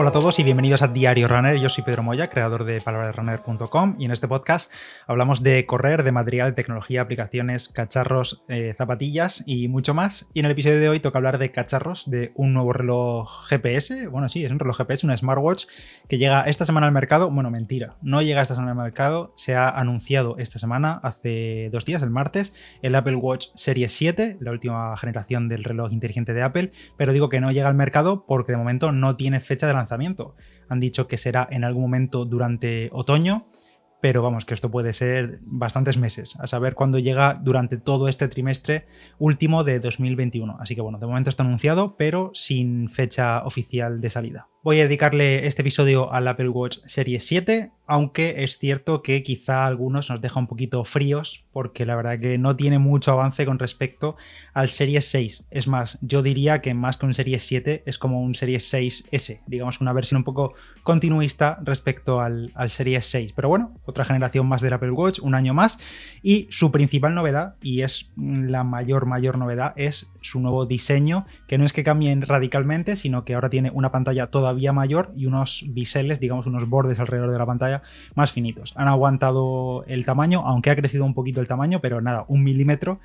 Hola a todos y bienvenidos a Diario Runner. Yo soy Pedro Moya, creador de palabrasrunner.com y en este podcast hablamos de correr, de material, tecnología, aplicaciones, cacharros, eh, zapatillas y mucho más. Y en el episodio de hoy toca hablar de cacharros, de un nuevo reloj GPS. Bueno, sí, es un reloj GPS, un smartwatch que llega esta semana al mercado. Bueno, mentira, no llega esta semana al mercado. Se ha anunciado esta semana, hace dos días, el martes, el Apple Watch Series 7, la última generación del reloj inteligente de Apple. Pero digo que no llega al mercado porque de momento no tiene fecha de lanzamiento han dicho que será en algún momento durante otoño, pero vamos, que esto puede ser bastantes meses, a saber cuándo llega durante todo este trimestre último de 2021. Así que bueno, de momento está anunciado, pero sin fecha oficial de salida. Voy a dedicarle este episodio al Apple Watch Series 7, aunque es cierto que quizá algunos nos deja un poquito fríos, porque la verdad que no tiene mucho avance con respecto al Series 6. Es más, yo diría que más que un Series 7 es como un Series 6S, digamos una versión un poco continuista respecto al, al Series 6. Pero bueno, otra generación más del Apple Watch, un año más, y su principal novedad, y es la mayor, mayor novedad, es su nuevo diseño, que no es que cambien radicalmente, sino que ahora tiene una pantalla todavía mayor y unos biseles, digamos unos bordes alrededor de la pantalla más finitos. Han aguantado el tamaño, aunque ha crecido un poquito el tamaño, pero nada, un milímetro.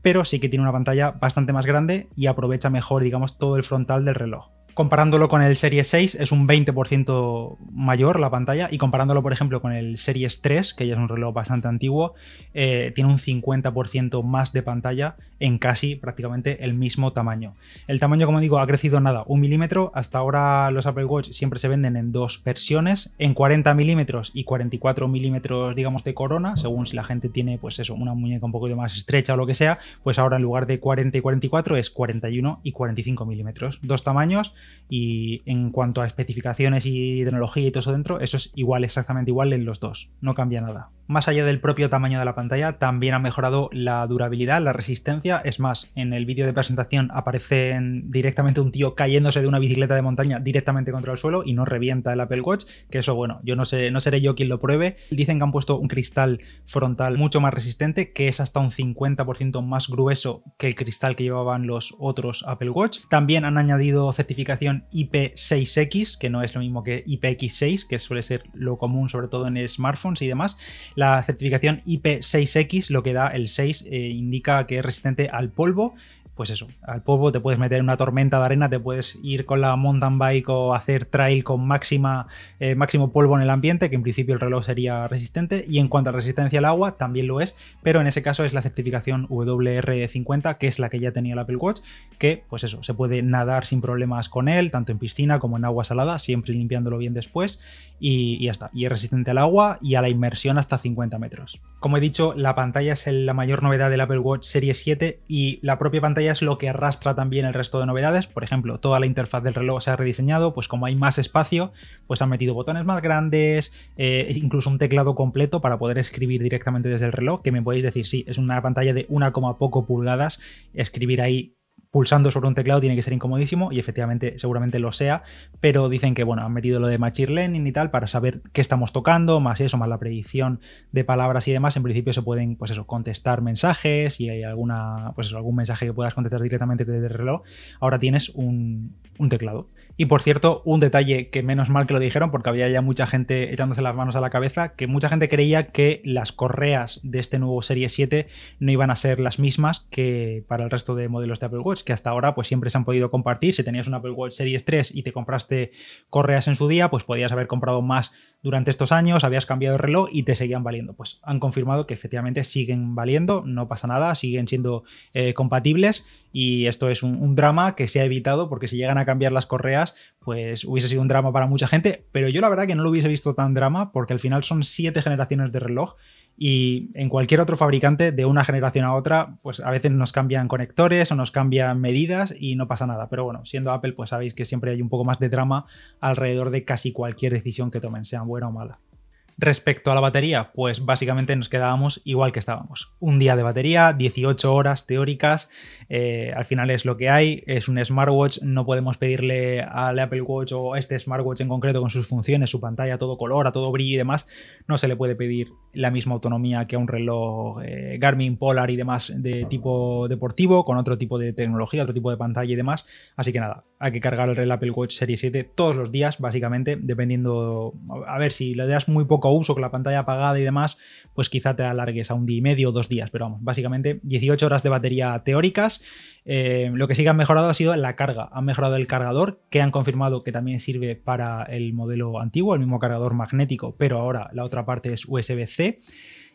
Pero sí que tiene una pantalla bastante más grande y aprovecha mejor, digamos, todo el frontal del reloj. Comparándolo con el Series 6 es un 20% mayor la pantalla. Y comparándolo por ejemplo con el Series 3, que ya es un reloj bastante antiguo, eh, tiene un 50% más de pantalla en casi prácticamente el mismo tamaño. El tamaño como digo ha crecido nada, un milímetro, hasta ahora los Apple Watch siempre se venden en dos versiones, en 40 milímetros y 44 milímetros digamos de corona, según si la gente tiene pues eso, una muñeca un poco más estrecha o lo que sea, pues ahora en lugar de 40 y 44 es 41 y 45 milímetros, dos tamaños y en cuanto a especificaciones y tecnología y todo eso dentro, eso es igual, exactamente igual en los dos, no cambia nada. Más allá del propio tamaño de la pantalla, también ha mejorado la durabilidad, la resistencia. Es más, en el vídeo de presentación aparece directamente un tío cayéndose de una bicicleta de montaña directamente contra el suelo y no revienta el Apple Watch, que eso, bueno, yo no sé, no seré yo quien lo pruebe. Dicen que han puesto un cristal frontal mucho más resistente, que es hasta un 50% más grueso que el cristal que llevaban los otros Apple Watch. También han añadido certificación IP6X, que no es lo mismo que IPX6, que suele ser lo común sobre todo en smartphones y demás. La certificación IP6X, lo que da el 6, eh, indica que es resistente al polvo pues eso, al polvo te puedes meter en una tormenta de arena, te puedes ir con la mountain bike o hacer trail con máxima, eh, máximo polvo en el ambiente, que en principio el reloj sería resistente. Y en cuanto a resistencia al agua, también lo es, pero en ese caso es la certificación WR50, que es la que ya tenía el Apple Watch, que pues eso, se puede nadar sin problemas con él, tanto en piscina como en agua salada, siempre limpiándolo bien después, y, y ya está. Y es resistente al agua y a la inmersión hasta 50 metros. Como he dicho, la pantalla es la mayor novedad del Apple Watch Series 7 y la propia pantalla es lo que arrastra también el resto de novedades. Por ejemplo, toda la interfaz del reloj se ha rediseñado, pues como hay más espacio, pues han metido botones más grandes, eh, incluso un teclado completo para poder escribir directamente desde el reloj, que me podéis decir, sí, es una pantalla de 1, poco pulgadas, escribir ahí pulsando sobre un teclado tiene que ser incomodísimo y efectivamente seguramente lo sea, pero dicen que bueno, han metido lo de Machine Learning y tal para saber qué estamos tocando, más eso, más la predicción de palabras y demás, en principio se pueden pues eso, contestar mensajes y hay alguna pues algún mensaje que puedas contestar directamente desde el reloj, ahora tienes un, un teclado. Y por cierto, un detalle que menos mal que lo dijeron, porque había ya mucha gente echándose las manos a la cabeza, que mucha gente creía que las correas de este nuevo Serie 7 no iban a ser las mismas que para el resto de modelos de Apple Watch, que hasta ahora pues siempre se han podido compartir. Si tenías un Apple Watch Series 3 y te compraste correas en su día, pues podías haber comprado más durante estos años, habías cambiado el reloj y te seguían valiendo. Pues han confirmado que efectivamente siguen valiendo, no pasa nada, siguen siendo eh, compatibles y esto es un, drama que se ha evitado porque si llegan a cambiar las correas, pues hubiese sido un drama para mucha gente, pero yo la verdad que no lo hubiese visto tan drama porque al final son siete generaciones de reloj y en cualquier otro fabricante de una generación a otra, pues a veces nos cambian conectores o nos cambian medidas y no pasa nada. Pero bueno, siendo Apple, pues sabéis que siempre hay un poco más de drama alrededor de casi cualquier decisión que tomen, sea buena o mala. Respecto a la batería, pues básicamente nos quedábamos igual que estábamos. Un día de batería, 18 horas teóricas, eh, al final es lo que hay, es un smartwatch, no podemos pedirle al Apple Watch o este smartwatch en concreto con sus funciones, su pantalla todo color, a todo brillo y demás, no se le puede pedir la misma autonomía que a un reloj eh, Garmin Polar y demás de tipo deportivo, con otro tipo de tecnología, otro tipo de pantalla y demás. Así que nada, hay que cargar el reloj Apple Watch Serie 7 todos los días, básicamente, dependiendo, a ver, si le das muy poco uso con la pantalla apagada y demás, pues quizá te alargues a un día y medio o dos días, pero vamos, básicamente 18 horas de batería teóricas. Eh, lo que sí que han mejorado ha sido la carga, han mejorado el cargador, que han confirmado que también sirve para el modelo antiguo, el mismo cargador magnético, pero ahora la otra parte es USB-C.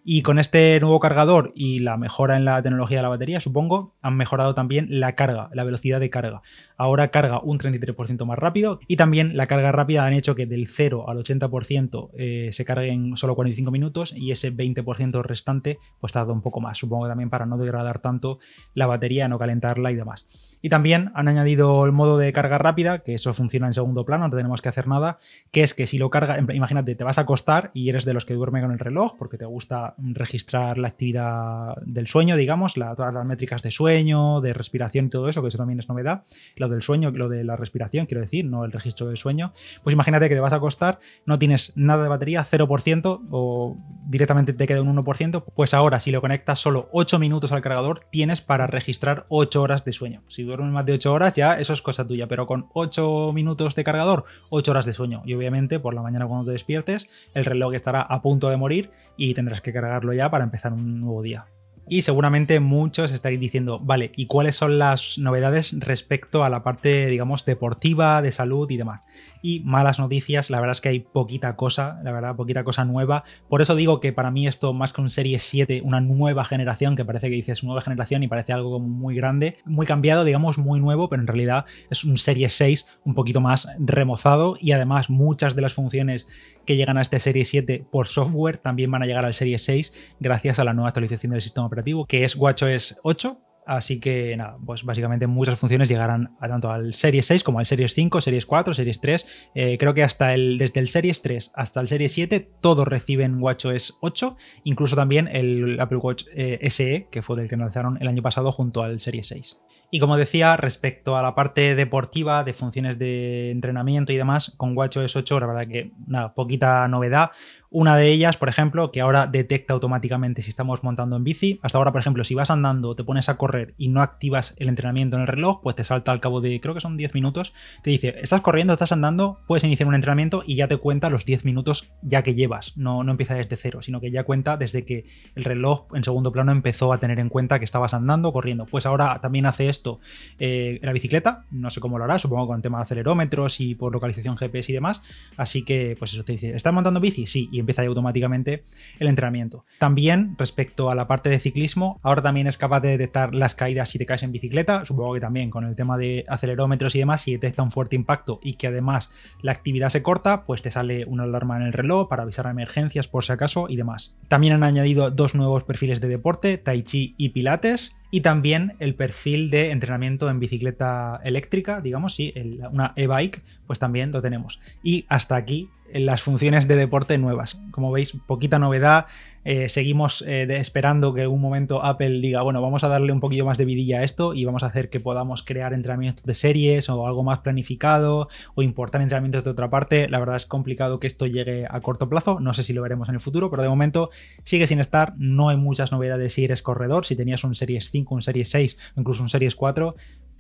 Y con este nuevo cargador y la mejora en la tecnología de la batería, supongo, han mejorado también la carga, la velocidad de carga. Ahora carga un 33% más rápido y también la carga rápida han hecho que del 0 al 80% eh, se cargue en solo 45 minutos y ese 20% restante pues tarda un poco más, supongo también para no degradar tanto la batería, no calentarla y demás. Y también han añadido el modo de carga rápida, que eso funciona en segundo plano, no tenemos que hacer nada, que es que si lo carga, imagínate, te vas a acostar y eres de los que duerme con el reloj porque te gusta registrar la actividad del sueño, digamos, todas las métricas de sueño, de respiración y todo eso, que eso también es novedad, lo del sueño, lo de la respiración, quiero decir, no el registro del sueño, pues imagínate que te vas a acostar, no tienes nada de batería, 0% o directamente te queda un 1%, pues ahora si lo conectas solo 8 minutos al cargador, tienes para registrar 8 horas de sueño. Si duermes más de 8 horas, ya eso es cosa tuya, pero con 8 minutos de cargador, 8 horas de sueño. Y obviamente por la mañana cuando te despiertes, el reloj estará a punto de morir y tendrás que cargarlo ya para empezar un nuevo día. Y seguramente muchos estaréis diciendo, vale, ¿y cuáles son las novedades respecto a la parte, digamos, deportiva, de salud y demás? Y malas noticias, la verdad es que hay poquita cosa, la verdad, poquita cosa nueva. Por eso digo que para mí esto, más que un Serie 7, una nueva generación, que parece que dices nueva generación y parece algo como muy grande, muy cambiado, digamos, muy nuevo, pero en realidad es un Serie 6 un poquito más remozado y además muchas de las funciones que llegan a este Serie 7 por software también van a llegar al Serie 6 gracias a la nueva actualización del sistema operativo que es WatchOS 8 Así que nada, pues básicamente muchas funciones llegarán a tanto al Series 6 como al Series 5, Series 4, Series 3. Eh, creo que hasta el, desde el Series 3 hasta el Series 7 todos reciben WatchOS 8, incluso también el Apple Watch eh, SE, que fue el que lanzaron el año pasado junto al Series 6. Y como decía, respecto a la parte deportiva, de funciones de entrenamiento y demás, con WatchOS 8, la verdad que nada, poquita novedad. Una de ellas, por ejemplo, que ahora detecta automáticamente si estamos montando en bici. Hasta ahora, por ejemplo, si vas andando, te pones a correr y no activas el entrenamiento en el reloj, pues te salta al cabo de, creo que son 10 minutos, te dice, estás corriendo, estás andando, puedes iniciar un entrenamiento y ya te cuenta los 10 minutos ya que llevas. No, no empieza desde cero, sino que ya cuenta desde que el reloj en segundo plano empezó a tener en cuenta que estabas andando, corriendo. Pues ahora también hace esto eh, la bicicleta, no sé cómo lo hará, supongo con tema de acelerómetros y por localización GPS y demás. Así que, pues eso te dice, ¿estás montando bici? Sí, empieza automáticamente el entrenamiento. También respecto a la parte de ciclismo, ahora también es capaz de detectar las caídas si te caes en bicicleta, supongo que también con el tema de acelerómetros y demás, si detecta un fuerte impacto y que además la actividad se corta, pues te sale una alarma en el reloj para avisar emergencias por si acaso y demás. También han añadido dos nuevos perfiles de deporte, Tai Chi y Pilates, y también el perfil de entrenamiento en bicicleta eléctrica, digamos, sí, una e-bike, pues también lo tenemos. Y hasta aquí las funciones de deporte nuevas. Como veis, poquita novedad. Eh, seguimos eh, esperando que en un momento Apple diga, bueno, vamos a darle un poquito más de vidilla a esto y vamos a hacer que podamos crear entrenamientos de series o algo más planificado o importar entrenamientos de otra parte. La verdad es complicado que esto llegue a corto plazo. No sé si lo veremos en el futuro, pero de momento sigue sin estar. No hay muchas novedades si eres corredor. Si tenías un Series 5, un Series 6 o incluso un Series 4,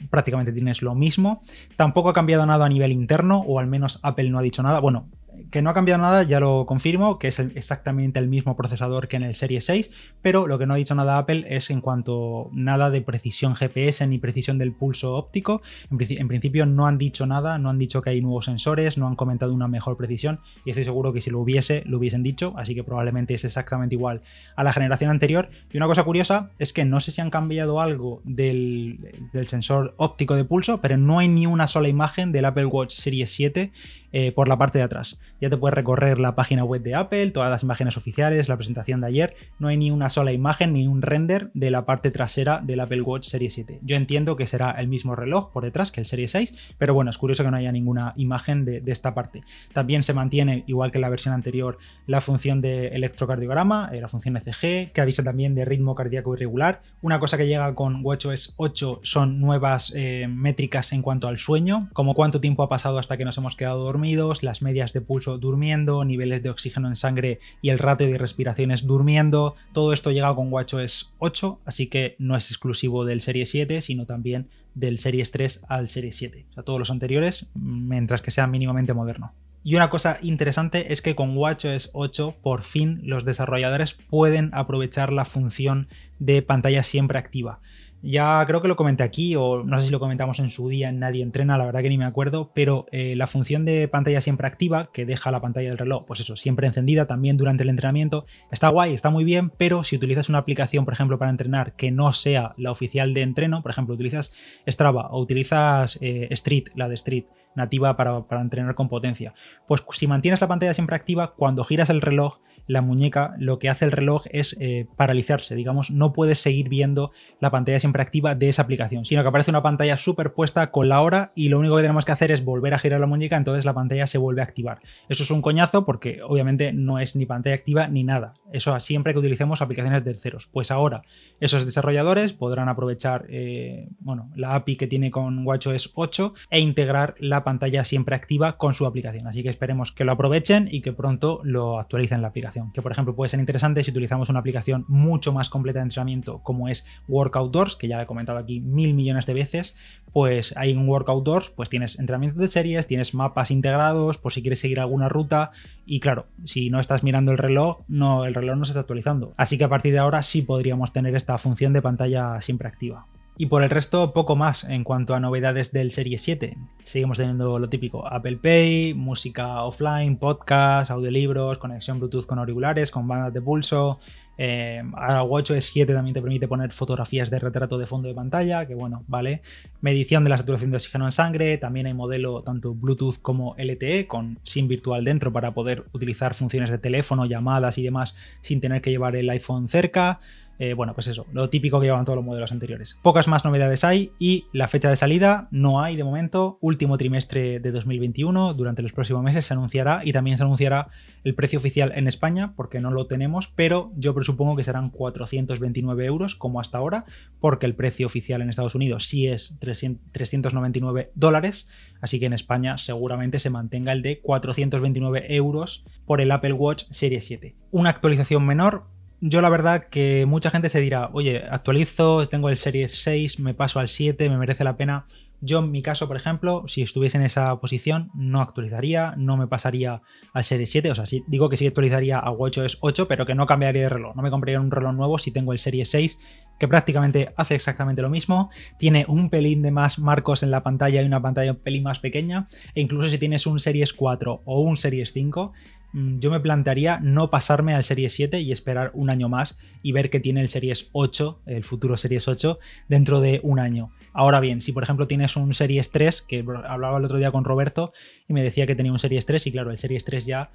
prácticamente tienes lo mismo. Tampoco ha cambiado nada a nivel interno, o al menos Apple no ha dicho nada. Bueno, que no ha cambiado nada, ya lo confirmo, que es exactamente el mismo procesador que en el Serie 6, pero lo que no ha dicho nada Apple es en cuanto nada de precisión GPS ni precisión del pulso óptico. En, principio no han dicho nada, no han dicho que hay nuevos sensores, no han comentado una mejor precisión y estoy seguro que si lo hubiese, lo hubiesen dicho, así que probablemente es exactamente igual a la generación anterior. Y una cosa curiosa es que no sé si han cambiado algo del, del sensor óptico de pulso, pero no hay ni una sola imagen del Apple Watch Series 7 eh, por la parte de atrás. Ya te puedes recorrer la página web de Apple, todas las imágenes oficiales, la presentación de ayer. No hay ni una sola imagen ni un render de la parte trasera del Apple Watch Serie 7. Yo entiendo que será el mismo reloj por detrás que el Serie 6, pero bueno, es curioso que no haya ninguna imagen de, esta parte. También se mantiene, igual que en la versión anterior, la función de electrocardiograma, eh, la función ECG, que avisa también de ritmo cardíaco irregular. Una cosa que llega con WatchOS 8 son nuevas eh, métricas en cuanto al sueño, como cuánto tiempo ha pasado hasta que nos hemos quedado dormidos, las medias de pulso durmiendo, niveles de oxígeno en sangre y el ratio de respiraciones durmiendo. Todo esto llega con WatchOS 8, así que no es exclusivo del Serie 7, sino también del Series 3 al Serie 7. O sea, todos los anteriores, mientras que sea mínimamente moderno. Y una cosa interesante es que con WatchOS 8 por fin los desarrolladores pueden aprovechar la función de pantalla siempre activa. Ya creo que lo comenté aquí, o no sé si lo comentamos en su día en Nadie Entrena, la verdad que ni me acuerdo, pero eh, la función de pantalla siempre activa, que deja la pantalla del reloj, pues eso, siempre encendida también durante el entrenamiento, está guay, está muy bien, pero si utilizas una aplicación, por ejemplo, para entrenar que no sea la oficial de entreno, por ejemplo, utilizas Strava o utilizas eh, Street, la de Street, nativa para, para entrenar con potencia, pues si mantienes la pantalla siempre activa, cuando giras el reloj, la muñeca, lo que hace el reloj es eh, paralizarse, digamos, no puedes seguir viendo la pantalla siempre activa de esa aplicación, sino que aparece una pantalla superpuesta con la hora y lo único que tenemos que hacer es volver a girar la muñeca, entonces la pantalla se vuelve a activar. Eso es un coñazo porque obviamente no es ni pantalla activa ni nada. Eso siempre que utilicemos aplicaciones de terceros. Pues ahora esos desarrolladores podrán aprovechar eh, bueno, la API que tiene con WatchOS 8 e integrar la pantalla siempre activa con su aplicación. Así que esperemos que lo aprovechen y que pronto lo actualicen la aplicación que por ejemplo puede ser interesante si utilizamos una aplicación mucho más completa de entrenamiento como es Workout que ya he comentado aquí mil millones de veces, pues ahí en Workout pues tienes entrenamientos de series, tienes mapas integrados por si quieres seguir alguna ruta y claro, si no estás mirando el reloj, no, el reloj no se está actualizando. Así que a partir de ahora sí podríamos tener esta función de pantalla siempre activa. Y por el resto, poco más en cuanto a novedades del Serie 7. Seguimos teniendo lo típico: Apple Pay, música offline, podcast, audiolibros, conexión Bluetooth con auriculares, con bandas de pulso. Eh, WatchOS 7 también te permite poner fotografías de retrato de fondo de pantalla, que bueno, vale. Medición de la saturación de oxígeno en sangre. También hay modelo tanto Bluetooth como LTE con SIM virtual dentro para poder utilizar funciones de teléfono, llamadas y demás sin tener que llevar el iPhone cerca. Eh, bueno, pues eso, lo típico que llevan todos los modelos anteriores. Pocas más novedades hay y la fecha de salida no hay de momento. Último trimestre de 2021, durante los próximos meses se anunciará y también se anunciará el precio oficial en España, porque no lo tenemos, pero yo presupongo que serán 429 euros como hasta ahora, porque el precio oficial en Estados Unidos sí es 399 dólares, así que en España seguramente se mantenga el de 429 euros por el Apple Watch Serie 7. Una actualización menor, yo la verdad que mucha gente se dirá, oye, actualizo, tengo el Series 6, me paso al 7, me merece la pena. Yo en mi caso, por ejemplo, si estuviese en esa posición, no actualizaría, no me pasaría al Series 7, o sea, sí, digo que sí actualizaría a WatchOS 8, pero que no cambiaría de reloj, no me compraría un reloj nuevo si tengo el Series 6, que prácticamente hace exactamente lo mismo, tiene un pelín de más marcos en la pantalla y una pantalla un pelín más pequeña, e incluso si tienes un Series 4 o un Series 5, Mm, yo me plantearía no pasarme al Series 7 y esperar un año más y ver que tiene el Series 8, el futuro Series 8, dentro de un año. Ahora bien, si por ejemplo tienes un Series 3, que hablaba el otro día con Roberto y me decía que tenía un Series 3 y claro, el Series 3 ya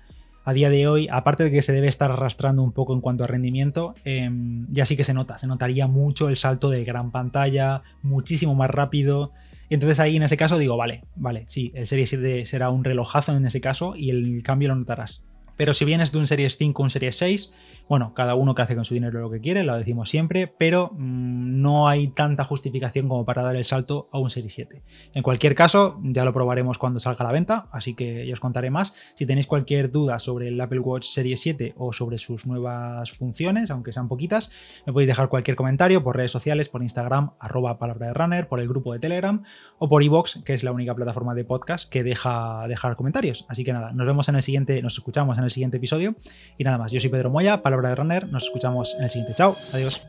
a día de hoy, aparte de que se debe estar arrastrando un poco en cuanto a rendimiento, em, ya sí que se nota, se notaría mucho el salto de gran pantalla, muchísimo más rápido. Y entonces ahí en ese caso digo, vale, vale, sí, el Series 7 será un relojazo en ese caso y el cambio lo notarás. Pero si vienes de un Series 5 o un Series 6, bueno, cada uno que hace con su dinero lo que quiere, lo decimos siempre, pero mm, no hay tanta justificación como para dar el salto a un Series 7. En cualquier caso, ya lo probaremos cuando salga a la venta, así que ya os contaré más. Si tenéis cualquier duda sobre el Apple Watch Series 7 o sobre sus nuevas funciones, aunque sean poquitas, me podéis dejar cualquier comentario por redes sociales, por Instagram, arroba palabra de runner, por el grupo de Telegram o por iVoox, que es la única plataforma de podcast que deja dejar comentarios. Así que nada, nos vemos en el siguiente, nos escuchamos en el siguiente episodio. Y nada más, yo soy Pedro Moya, palabra de Runner. Nos escuchamos en el siguiente. Chao, adiós.